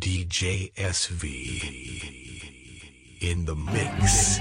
DJ SV in the mix.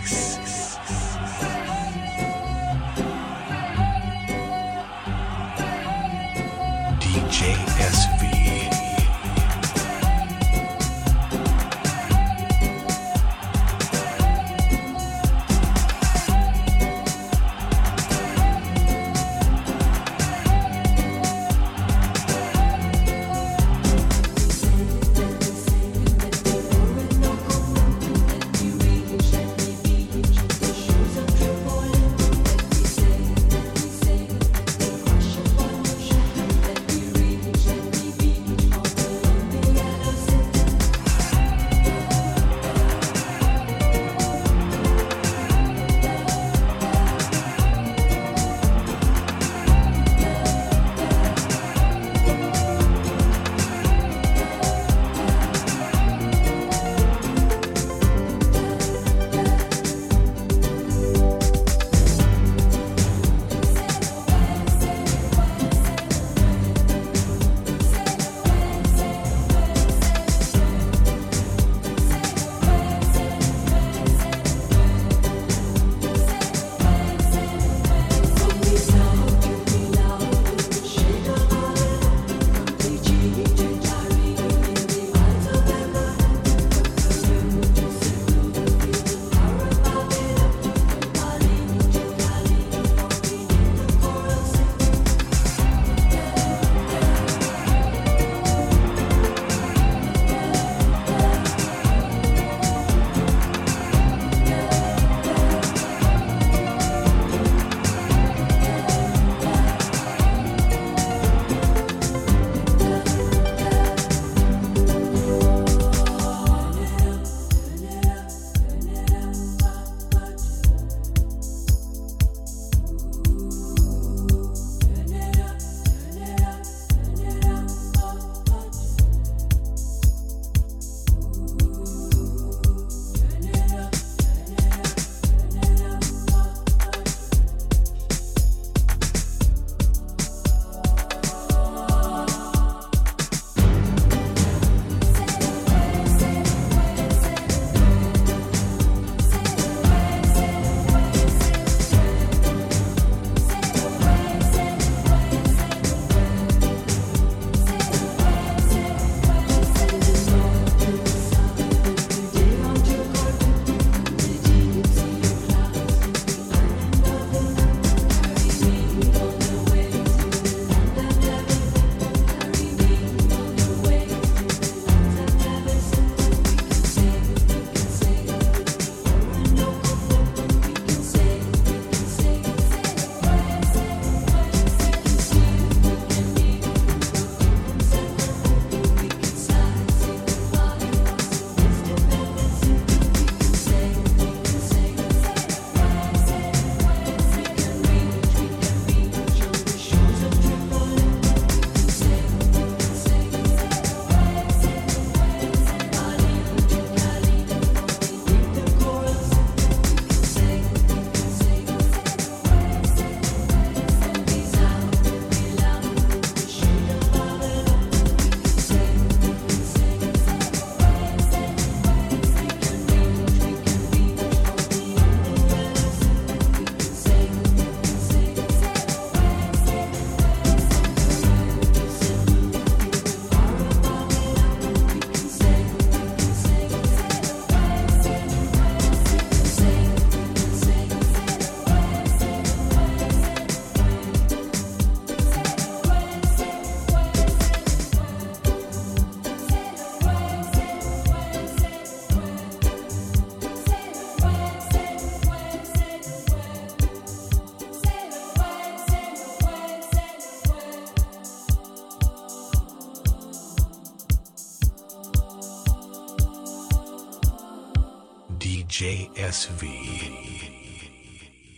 DJ SV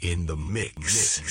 in the mix.